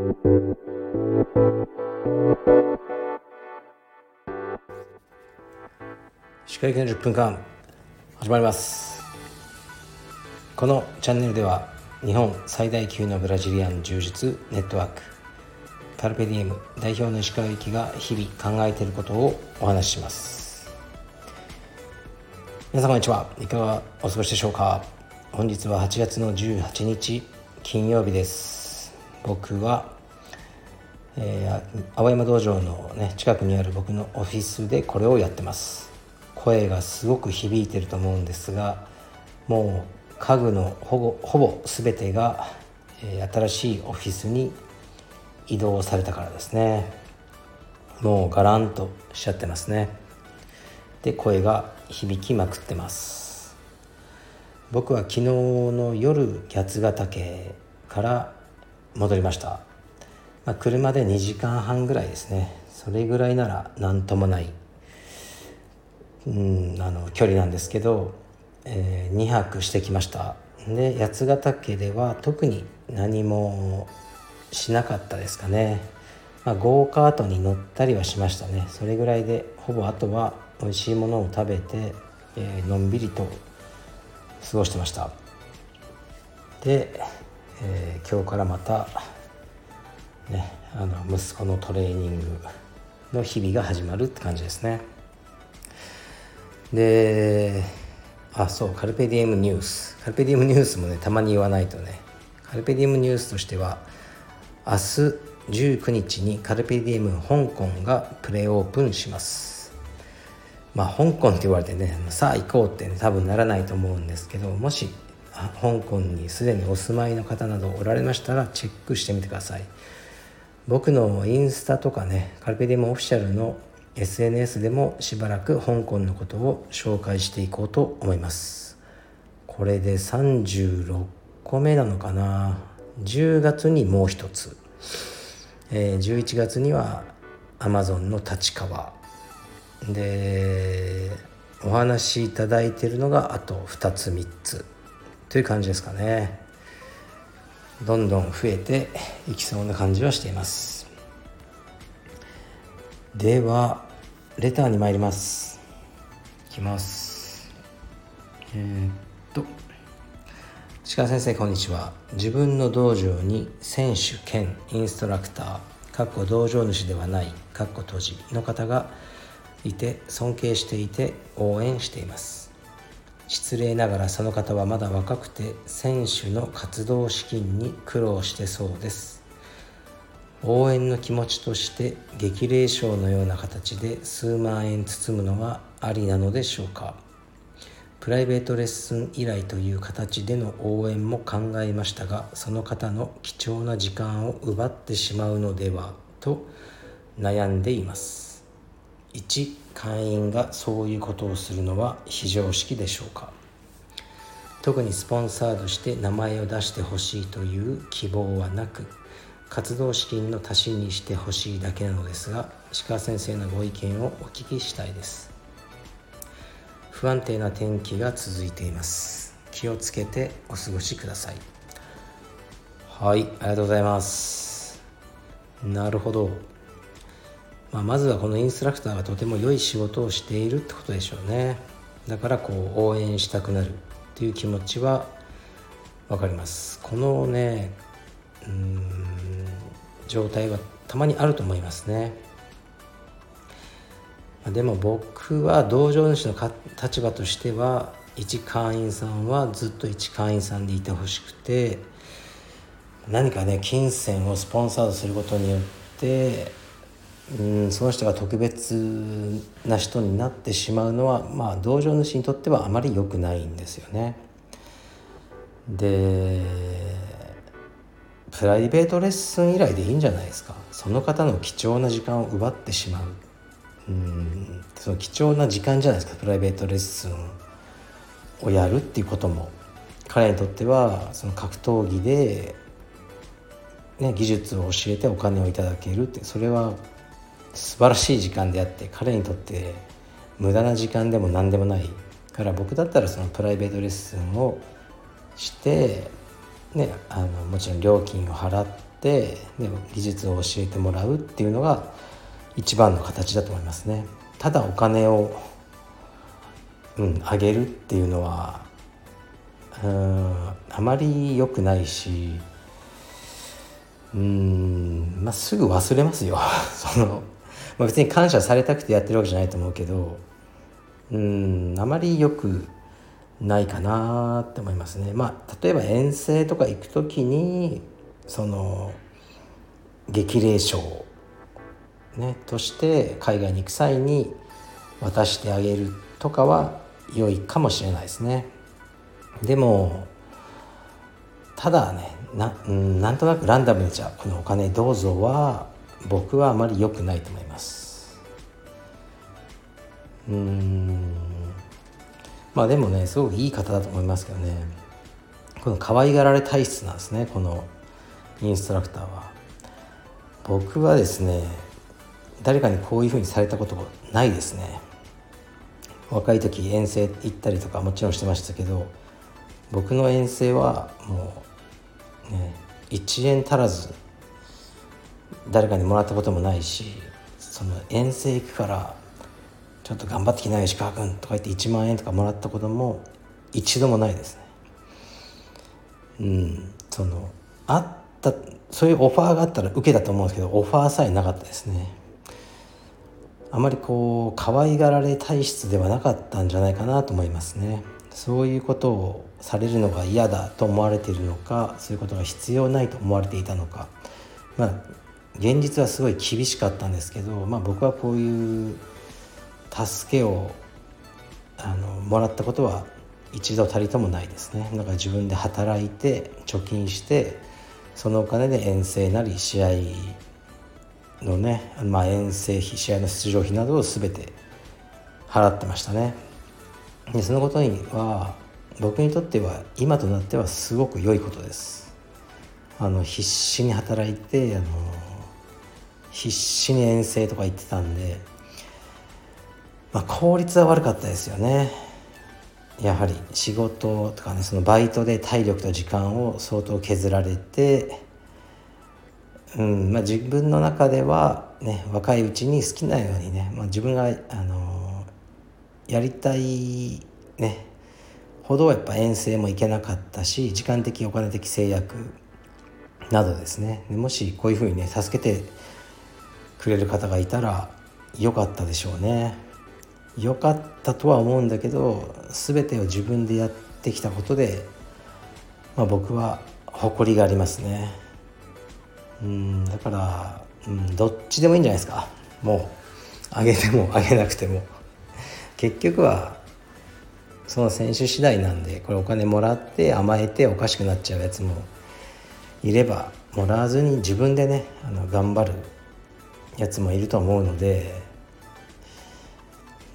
歯科医の10分間始まります。このチャンネルでは日本最大級のブラジリアン柔術ネットワークカルペディエム代表の石川由紀が日々考えていることをお話しします。皆さんこんにちは。いかがお過ごしでしょうか。本日は8月の18日金曜日です。僕は、えー、青山道場の、ね、近くにある僕のオフィスでこれをやってます。声がすごく響いてると思うんですがもう家具のほぼほぼ全てが、えー、新しいオフィスに移動されたからですね。もうガランとしちゃってますね。で声が響きまくってます。僕は昨日の夜八ヶ岳から戻りました、まあ、車で2時間半ぐらいですね。それぐらいなら何ともない。うんあの距離なんですけど、えー、2泊してきました。で八ヶ岳では特に何もしなかったですかね、まあ、ゴーカートに乗ったりはしましたね。それぐらいでほぼあとは美味しいものを食べて、えー、のんびりと過ごしてました。で、えー、今日からまたねあの息子のトレーニングの日々が始まるって感じですね。であそうカルペディエムニュース。カルペディエムニュースもねたまに言わないとねカルペディエムニュースとしては明日19日にカルペディエム香港がプレオープンします。まあ香港って言われてねさあ行こうって、ね、多分ならないと思うんですけどもし香港にすでにお住まいの方などおられましたらチェックしてみてください。僕のインスタとかねカルペディムオフィシャルの SNS でもしばらく香港のことを紹介していこうと思います。これで36個目なのかな。10月にもう一つ、えー、11月にはアマゾンの立川。でお話しいただいているのがあと2つ3つ。という感じですかね。どんどん増えていきそうな感じはしています。ではレターに参ります。いきます。えー、っと。鹿先生こんにちは。自分の道場に選手兼インストラクターかっこ道場主ではないかっこ閉じの方がいて尊敬していて応援しています失礼ながらその方はまだ若くて選手の活動資金に苦労してそうです。応援の気持ちとして激励賞のような形で数万円包むのはありなのでしょうか。プライベートレッスン依頼という形での応援も考えましたがその方の貴重な時間を奪ってしまうのではと悩んでいます。1会員がそういうことをするのは非常識でしょうか？特にスポンサードして名前を出してほしいという希望はなく活動資金の足しにしてほしいだけなのですが鹿先生のご意見をお聞きしたいです。不安定な天気が続いています。気をつけてお過ごしください。はいありがとうございます。なるほど、まあ、まずはこのインストラクターがとても良い仕事をしているってことでしょうね。だからこう応援したくなるっていう気持ちは分かります。このねうん状態はたまにあると思いますね。でも僕は道場主の立場としては一会員さんはずっと一会員さんでいてほしくて何かね金銭をスポンサードすることによってうんその人が特別な人になってしまうのはまあ道場主にとってはあまり良くないんですよね。でプライベートレッスン以来でいいんじゃないですか。その方の貴重な時間を奪ってしまう。うんその貴重な時間じゃないですかプライベートレッスンをやるっていうことも。彼にとってはその格闘技で、ね、技術を教えてお金をいただけるってそれは素晴らしい時間であって彼にとって無駄な時間でも何でもないから僕だったらそのプライベートレッスンをしてね、あのもちろん料金を払ってで技術を教えてもらうっていうのが一番の形だと思いますね。ただお金をうん、上げるっていうのはうんあまり良くないしうん、まあ、すぐ忘れますよ その、まあ、別に感謝されたくてやってるわけじゃないと思うけどうんあまり良くないかなって思いますね。まあ、例えば遠征とか行く時にその激励賞、ね、として海外に行く際に渡してあげるとかは良いかもしれないですねでもただねな,、ん、なんとなくランダムにじゃこのお金どうぞは僕はあまり良くないと思います。うん。まあでもねすごくいい方だと思いますけどね。この可愛がられ体質なんですねこのインストラクターは。僕はですね誰かにこういうふうにされたことないですね。若い時遠征行ったりとかもちろんしてましたけど僕の遠征はもうね1円足らず誰かにもらったこともないしその遠征行くからちょっと頑張ってきなよ石川君とか言って1万円とかもらったことも一度もないですね。うんそのあったそういうオファーがあったら受けたと思うんですけどオファーさえなかったですね。あまりこう可愛がられ体質ではなかったんじゃないかなと思いますね。そういうことをされるのが嫌だと思われているのかそういうことが必要ないと思われていたのか。まあ現実はすごい厳しかったんですけど、まあ、僕はこういう助けをあのもらったことは一度たりともないですね。だから自分で働いて貯金してそのお金で遠征なり試合のね、まあ、遠征費試合の出場費などを全て払ってましたね。でそのことには僕にとっては今となってはすごく良いことです。あの必死に働いてあの必死に遠征とか行ってたんで、まあ、効率は悪かったですよね。やはり仕事とかねそのバイトで体力と時間を相当削られてうんまあ、自分の中では、ね、若いうちに好きなようにね、まあ、自分が、あのー、やりたい、ね、ほどやっぱ遠征も行けなかったし時間的お金的制約などですね。もしこういうふうにね助けてくれる方がいたら良かったでしょうね。良かったとは思うんだけど全てを自分でやってきたことで、まあ、僕は誇りがありますね。うんだから、うん、どっちでもいいんじゃないですか。もうあげてもあげなくても。結局はその選手次第なんでこれお金もらって甘えておかしくなっちゃうやつもいればもらわずに自分でねあの頑張るやつもいると思うので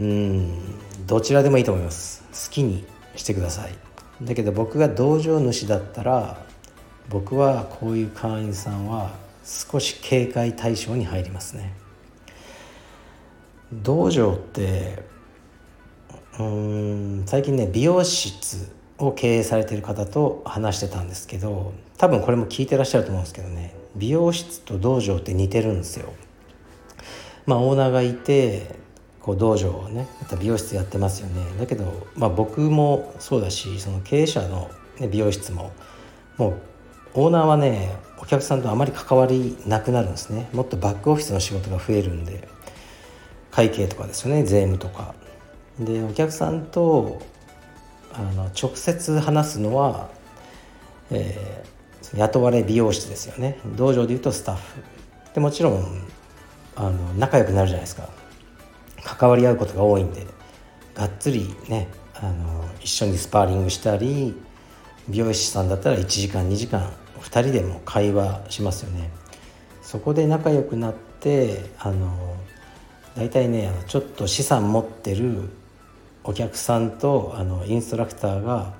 うんどちらでもいいと思います。好きにしてください。だけど僕が道場主だったら僕はこういう会員さんは少し警戒対象に入りますね。道場ってうん最近ね美容室を経営されてる方と話してたんですけど多分これも聞いてらっしゃると思うんですけどね美容室と道場って似てるんですよ。まあオーナーがいてこう道場をねまた美容室やってますよね。だけど、まあ、僕もそうだしその経営者の、ね、美容室ももうオーナーはねお客さんとあまり関わりなくなるんですね。もっとバックオフィスの仕事が増えるんで会計とかですよね税務とか。でお客さんとあの直接話すのは、えー、雇われ美容師ですよね。道場でいうとスタッフ。でもちろんあの仲良くなるじゃないですか。関わり合うことが多いんで。がっつりねあの一緒にスパーリングしたり美容師さんだったら1時間2時間2人でも会話しますよね。そこで仲良くなってあの大体ねちょっと資産持ってるお客さんとあのインストラクターが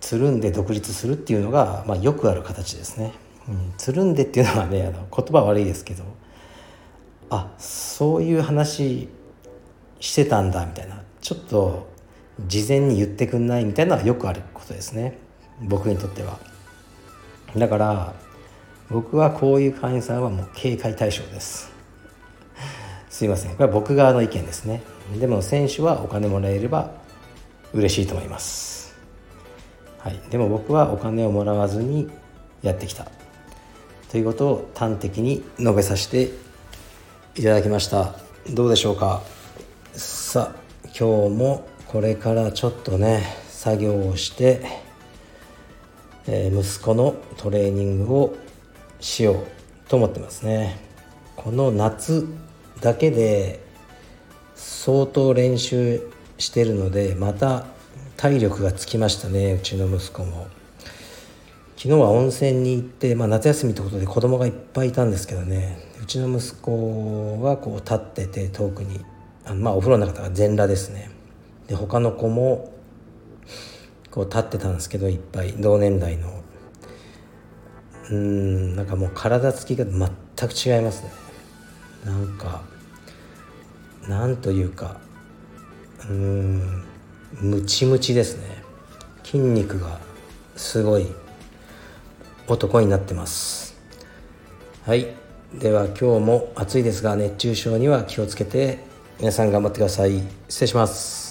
つるんで独立するっていうのが、まあ、よくある形ですね。うん、つるんでっていうのはねあの言葉悪いですけど。あそういう話してたんだみたいな。ちょっと事前に言ってくんないみたいなのはよくあることですね。僕にとっては。だから僕はこういう会員さんはもう警戒対象です。すいません。これは僕側の意見ですね。でも選手はお金もらえれば嬉しいと思います。はい。でも僕はお金をもらわずにやってきた。ということを端的に述べさせていただきました。どうでしょうか？さあ今日もこれからちょっとね作業をして、えー、息子のトレーニングをしようと思ってますね。この夏だけで相当練習してるのでまた体力がつきましたねうちの息子も。昨日は温泉に行って、まあ、夏休みってことで子供がいっぱいいたんですけどね。うちの息子はこう立ってて遠くにあまあお風呂の中が全裸ですね。で他の子もこう立ってたんですけどいっぱい同年代の。うんなんかもう体つきが全く違いますね。なんかなんというかうんムチムチですね。筋肉がすごい男になってます。はい。では今日も暑いですが熱中症には気をつけて皆さん頑張ってください。失礼します。